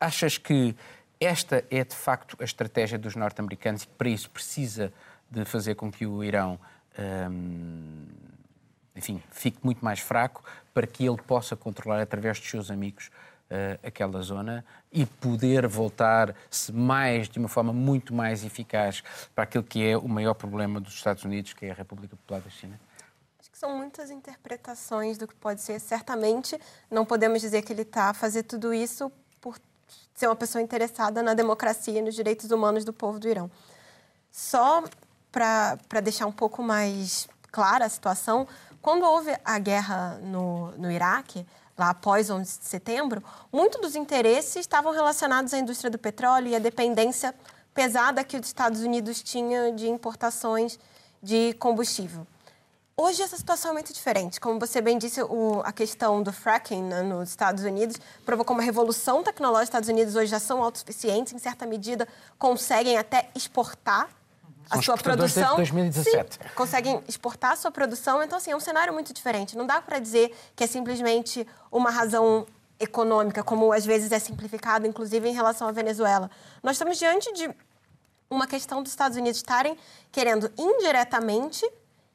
S1: achas que esta é de facto a estratégia dos norte-americanos e que para isso precisa de fazer com que o Irão um, enfim, fique muito mais fraco para que ele possa controlar através dos seus amigos uh, aquela zona e poder voltar-se mais, de uma forma muito mais eficaz para aquilo que é o maior problema dos Estados Unidos, que é a República Popular da China?
S2: São muitas interpretações do que pode ser. Certamente, não podemos dizer que ele está a fazer tudo isso por ser uma pessoa interessada na democracia e nos direitos humanos do povo do Irão. Só para deixar um pouco mais clara a situação, quando houve a guerra no, no Iraque, lá após 11 de setembro, muitos dos interesses estavam relacionados à indústria do petróleo e à dependência pesada que os Estados Unidos tinham de importações de combustível. Hoje essa situação é muito diferente. Como você bem disse, o, a questão do fracking né, nos Estados Unidos provocou uma revolução tecnológica. Os Estados Unidos hoje já são autossuficientes, em certa medida conseguem até exportar a sua produção.
S1: Desde 2017.
S2: Sim, conseguem exportar a sua produção. Então, assim, é um cenário muito diferente. Não dá para dizer que é simplesmente uma razão econômica, como às vezes é simplificado, inclusive em relação à Venezuela. Nós estamos diante de uma questão dos Estados Unidos estarem querendo indiretamente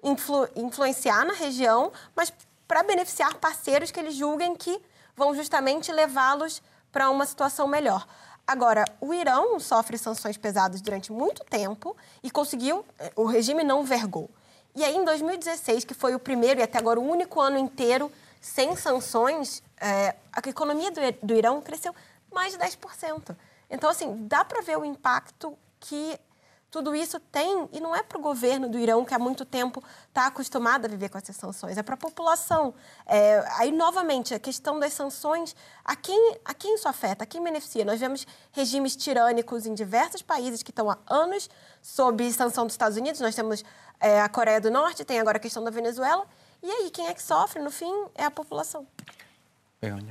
S2: influ, influenciar na região, mas para beneficiar parceiros que eles julguem que vão justamente levá-los para uma situação melhor. Agora, o Irão sofre sanções pesadas durante muito tempo e conseguiu, eh, o regime não vergou. E aí, em 2016, que foi o primeiro e até agora o único ano inteiro sem sanções, é, a economia do, do Irão cresceu mais de 10%. Então, assim, dá para ver o impacto que tudo isso tem, e não é para o governo do Irão, que há muito tempo está acostumado a viver com essas sanções, é para a população. É, aí, novamente, a questão das sanções, a quem, a quem isso afeta, a quem beneficia? Nós vemos regimes tirânicos em diversos países que estão há anos sob sanção dos Estados Unidos. Nós temos é, a Coreia do Norte, tem agora a questão da Venezuela. E aí, quem é que sofre, no fim, é a população.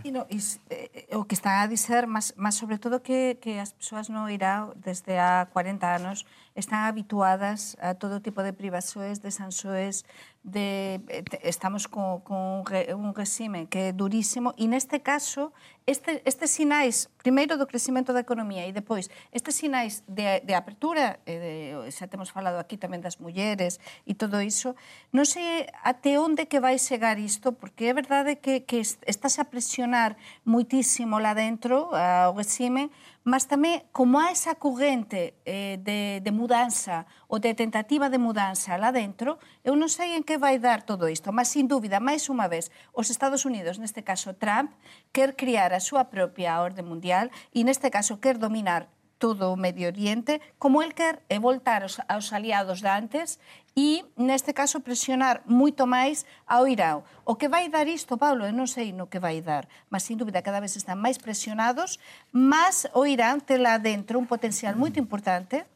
S5: E no, e, eh, o que está a dizer, mas, mas sobre todo que, que as persoas no Irán desde há 40 anos están habituadas a todo tipo de privaxoes, de sanxoes, de, eh, estamos con, con un resime que é durísimo e neste caso este, estes sinais, primeiro do crecimento da economía e depois estes sinais de, de apertura, e de, xa temos falado aquí tamén das mulleres e todo iso, non sei até onde que vai chegar isto, porque é verdade que, que estás a presionar muitísimo lá dentro ao resime, mas tamén como há esa corrente eh, de, de mudanza ou de tentativa de mudanza lá dentro, eu non sei en que vai dar todo isto, mas sin dúbida, máis unha vez, os Estados Unidos, neste caso Trump, quer criar a súa propia orde mundial e neste caso quer dominar todo o Medio Oriente, como el quer é voltar aos, aos aliados de antes e, neste caso, presionar moito máis ao Irán. O que vai dar isto, Paulo, eu non sei no que vai dar, mas, sin dúbida, cada vez están máis presionados, mas o Irán ten lá dentro un potencial moito importante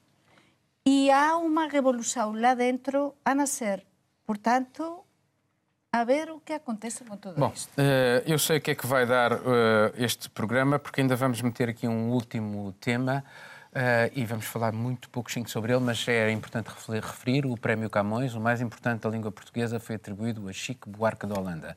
S5: e há unha revolución lá dentro a nacer. Por tanto, a ver o que acontece com tudo
S1: Bom,
S5: isto.
S1: Uh, eu sei o que é que vai dar uh, este programa, porque ainda vamos meter aqui um último tema uh, e vamos falar muito pouquinho sobre ele, mas é importante referir o Prémio Camões, o mais importante da língua portuguesa, foi atribuído a Chico Buarque da Holanda.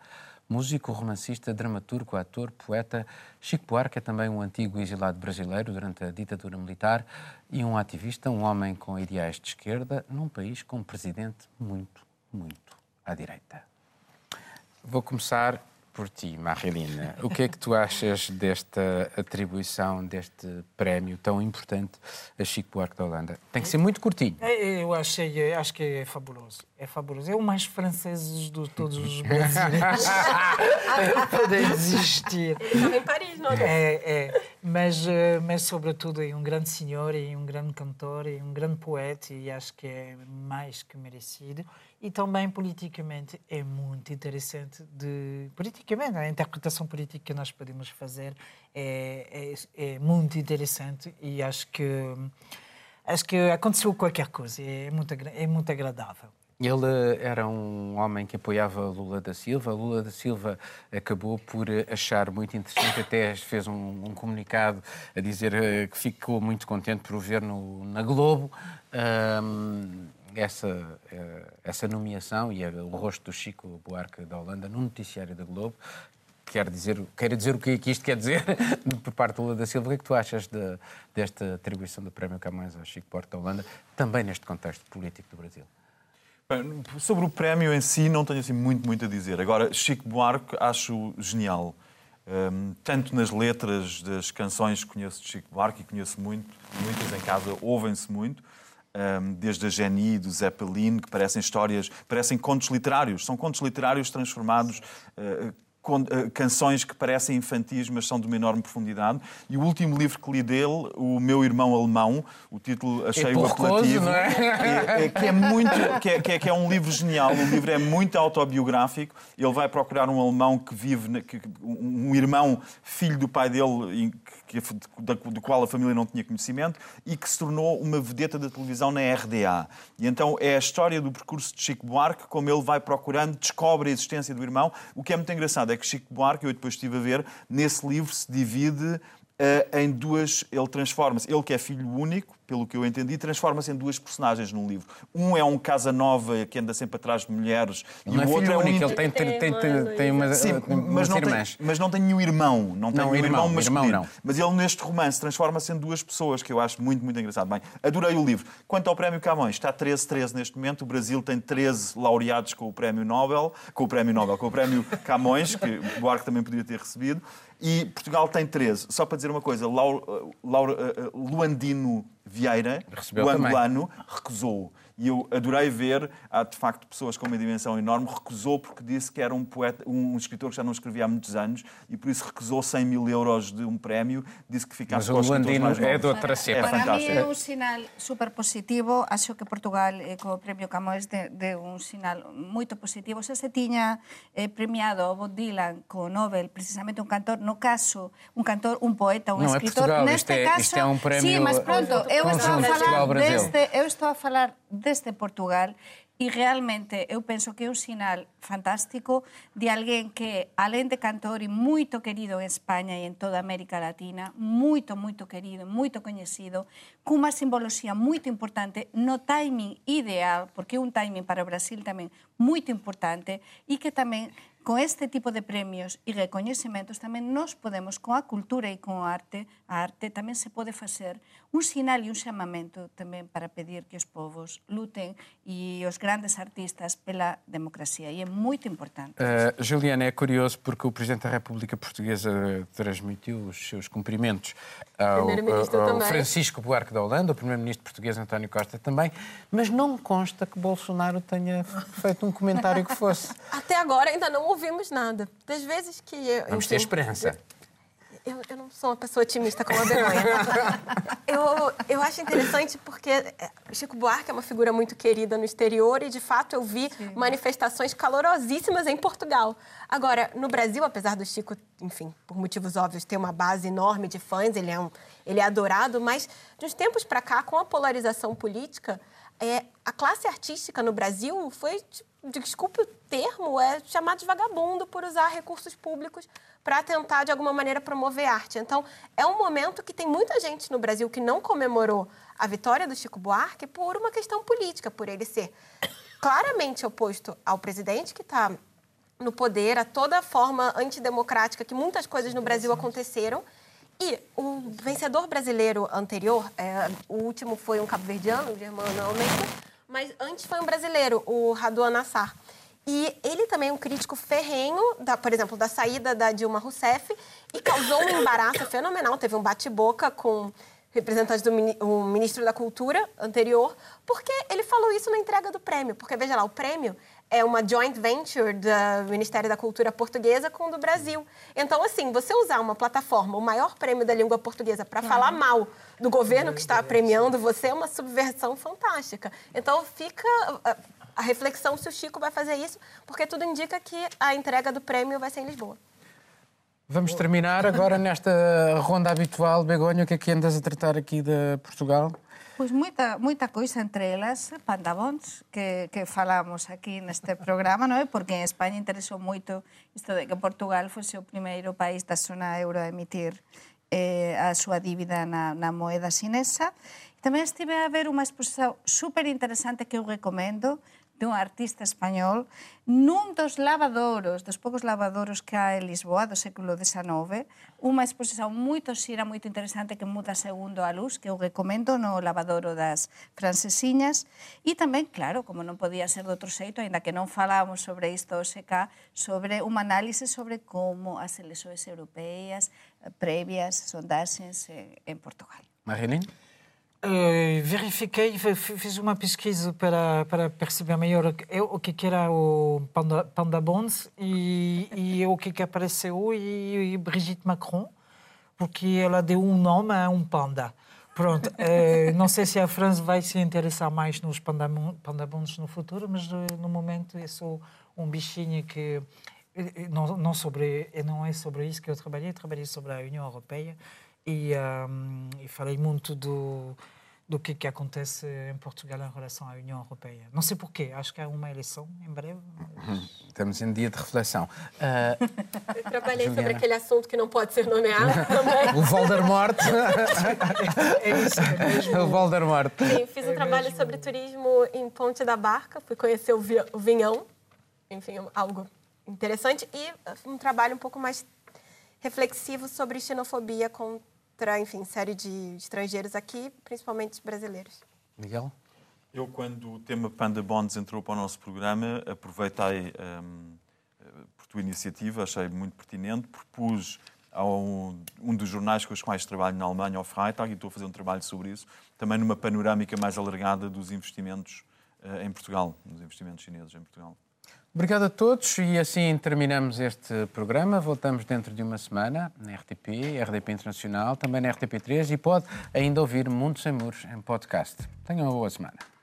S1: Músico, romancista, dramaturgo, ator, poeta, Chico Buarque é também um antigo exilado brasileiro durante a ditadura militar e um ativista, um homem com ideais de esquerda, num país com um presidente muito, muito à direita. Vou começar por ti, Marilina. O que é que tu achas desta atribuição, deste prémio tão importante a Chico Buarque da Holanda? Tem que ser muito curtinho.
S3: É, eu achei, acho que é fabuloso. É fabuloso. É o mais franceses de todos os brasileiros. Podem desistir.
S2: Estava em Paris, não é?
S3: É, é. Mas, eh, mas, sobretudo, é um grande senhor, e um grande cantor, e um grande poeta, e acho que é mais que merecido. E também, politicamente, é muito interessante. De, politicamente, a interpretação política que nós podemos fazer é, é, é muito interessante e acho que, acho que aconteceu qualquer coisa. É muito, é muito agradável.
S1: Ele era um homem que apoiava Lula da Silva. Lula da Silva acabou por achar muito interessante, até fez um, um comunicado a dizer eh, que ficou muito contente por o ver no, na Globo. Um, essa, eh, essa nomeação e o rosto do Chico Buarque da Holanda no noticiário da Globo quer dizer, quer dizer o que, que isto quer dizer por parte do Lula da Silva. O que é que tu achas de, desta atribuição do Prémio Camões ao Chico Buarque da Holanda, também neste contexto político do Brasil?
S4: Sobre o prémio em si, não tenho assim muito, muito a dizer. Agora, Chico Buarque acho genial. Um, tanto nas letras das canções que conheço de Chico Buarque, e conheço muito, muitas em casa ouvem-se muito, um, desde a Geni, do Zeppelin, que parecem histórias, parecem contos literários. São contos literários transformados uh, canções que parecem infantis, mas são de uma enorme profundidade. E o último livro que li dele, O Meu Irmão Alemão, o título achei-o
S1: é
S4: apelativo,
S1: é?
S4: É, é, que é muito, que é, que, é, que é, um livro genial. O livro é muito autobiográfico. Ele vai procurar um alemão que vive, que, um irmão filho do pai dele, que, do qual a família não tinha conhecimento, e que se tornou uma vedeta da televisão na RDA. E então é a história do percurso de Chico Buarque, como ele vai procurando, descobre a existência do irmão. O que é muito engraçado é que Chico Buarque, eu depois estive a ver, nesse livro se divide uh, em duas. Ele transforma-se, ele que é filho único, pelo que eu entendi, transforma-se em duas personagens num livro. Um é um Casanova que anda sempre atrás de mulheres
S1: ele e o é outro é um
S4: único.
S1: Ele tem, tem, tem, tem, tem uma,
S4: Sim, mas, não tem, mas não tem nenhum irmão. Não tem
S1: não,
S4: nenhum
S1: irmão,
S4: irmão masculino.
S1: Irmão, não.
S4: Mas ele, neste romance, transforma-se em duas pessoas, que eu acho muito, muito engraçado. Bem, adorei o livro. Quanto ao Prémio Camões, está 13-13 neste momento. O Brasil tem 13 laureados com o Prémio Nobel, com o Prémio Nobel, com o Prémio Camões, que o Buarque também podia ter recebido. E Portugal tem 13. Só para dizer uma coisa, Laura, Laura, Luandino Vieira,
S1: Recebeu
S4: o angolano, recusou. E eu adorei ver, há de facto pessoas com uma dimensão enorme, recusou porque disse que era um poeta, um escritor que já não escrevia há muitos anos e por isso recusou 100 mil euros de um prémio, disse que ficasse
S1: Mas o
S4: com os escritores
S1: Luandino
S4: mais
S1: é
S4: novos.
S1: de outra cepa.
S4: É
S5: Para
S4: fantástico.
S5: é un sinal super positivo. Acho que Portugal, eh, co premio Camões, de, de un sinal moito positivo. Se se tiña eh, premiado o Bob Dylan co Nobel, precisamente un cantor, no caso, un cantor, un poeta, un
S1: Non, é
S5: escritor,
S1: Portugal,
S5: neste
S1: isto é-
S5: caso...
S1: isto é un premio,
S5: Sí, mas pronto, eu estou a falar desde, eu estou a falar desde Portugal e realmente eu penso que é un sinal fantástico de alguén que, alén de cantor e moito querido en España e en toda América Latina, moito, moito querido, moito coñecido, cunha simboloxía moito importante no timing ideal, porque é un timing para o Brasil tamén moito importante e que tamén con este tipo de premios e recoñecementos tamén nos podemos, con a cultura e con a arte, a arte tamén se pode facer un sinal e un chamamento tamén para pedir que os povos luten e os grandes artistas pela democracia. E é moito importante.
S1: Uh, Juliana, é curioso porque o Presidente da República Portuguesa transmitiu os seus cumprimentos ao, ao. Francisco Buarque da Holanda, o Primeiro-Ministro português António Costa também, mas não consta que Bolsonaro tenha feito um comentário que fosse.
S2: Até agora ainda não ouvimos nada. Das vezes que eu.
S1: Vamos ter
S2: enfim,
S1: esperança.
S2: Eu, eu não sou uma pessoa otimista como a vergonha. eu, eu acho interessante porque é, Chico Buarque é uma figura muito querida no exterior e, de fato, eu vi manifestações calorosíssimas em Portugal. Agora, no Brasil, apesar do Chico, enfim, por motivos óbvios, ter uma base enorme de fãs, ele é, um, ele é adorado, mas de uns tempos para cá, com a polarização política, é, a classe artística no Brasil foi, desculpe o termo, é chamado de vagabundo por usar recursos públicos para tentar, de alguma maneira, promover arte. Então, é um momento que tem muita gente no Brasil que não comemorou a vitória do Chico Buarque por uma questão política, por ele ser claramente oposto ao presidente que está no poder, a toda forma antidemocrática que muitas coisas no Brasil aconteceram. E o vencedor brasileiro anterior, é, o último foi um cabo-verdiano, Germano Almeida, mas antes foi um brasileiro, o Raduan Nassar. E ele também é um crítico ferrenho, da, por exemplo, da saída da Dilma Rousseff e causou um embaraço fenomenal. Teve um bate-boca com representantes do o ministro da Cultura anterior, porque ele falou isso na entrega do prêmio. Porque, veja lá, o prêmio é uma joint venture do Ministério da Cultura portuguesa com o do Brasil. Então, assim, você usar uma plataforma, o maior prêmio da língua portuguesa, para falar mal do governo que está premiando você, é uma subversão fantástica. Então, fica a- a reflexão se o Chico vai fazer isso, porque tudo indica que a entrega do prêmio vai ser em Lisboa.
S1: Vamos terminar agora nesta ronda habitual. Begonha, o que é que andas a tratar aqui de Portugal?
S5: Pois moita, moita coisa entre elas, pandabóns, que, que falamos aquí neste programa, non é? Porque en España interesou moito isto de que Portugal fose o primeiro país da zona euro a emitir eh, a súa dívida na, na moeda sinesa. E tamén estive a ver unha exposición super interesante que eu recomendo, dun artista español nun dos lavadoros, dos poucos lavadoros que hai en Lisboa do século XIX, unha exposición moito xira, moito interesante que muda segundo a luz, que eu recomendo no lavadoro das francesiñas, e tamén, claro, como non podía ser de outro xeito, aínda que non falábamos sobre isto hoxe cá, sobre unha análise sobre como as elexoes europeas eh, previas sondaxes eh, en Portugal.
S1: Marilene?
S3: Eh, verifiquei, fiz uma pesquisa para, para perceber melhor eu, o que, que era o Panda, Panda Bonds e, e o que, que apareceu e, e Brigitte Macron, porque ela deu um nome a um panda. Pronto, eh, não sei se a França vai se interessar mais nos panda, panda bonds no futuro, mas eh, no momento é só um bichinho que não, não, sobre, não é sobre isso que eu trabalhei, trabalhei sobre a União Europeia e, ahm, e falei muito do, do que, que acontece em Portugal em relação à União Europeia. Não sei porquê, acho que há uma eleição em breve.
S1: Estamos em dia de reflexão. Ah,
S2: Eu trabalhei sobre
S1: Juliana.
S2: aquele assunto que não pode ser nomeado também.
S1: o Voldemort.
S3: É isso, é mesmo.
S1: o Voldemort.
S2: Sim, fiz um trabalho sobre turismo em Ponte da Barca, fui conhecer o, vi- o Vinhão, enfim, algo interessante, e um trabalho um pouco mais reflexivo sobre xenofobia contra, enfim, série de estrangeiros aqui, principalmente brasileiros.
S1: Miguel?
S4: Eu, quando o tema Panda Bonds entrou para o nosso programa, aproveitei hum, por tua iniciativa, achei muito pertinente, propus ao um dos jornais com os quais trabalho na Alemanha, ao Freitag, e estou a fazer um trabalho sobre isso, também numa panorâmica mais alargada dos investimentos uh, em Portugal, dos investimentos chineses em Portugal.
S1: Obrigado a todos e assim terminamos este programa. Voltamos dentro de uma semana na RTP, RDP Internacional, também na RTP3 e pode ainda ouvir Mundo Sem Muros em podcast. Tenham uma boa semana.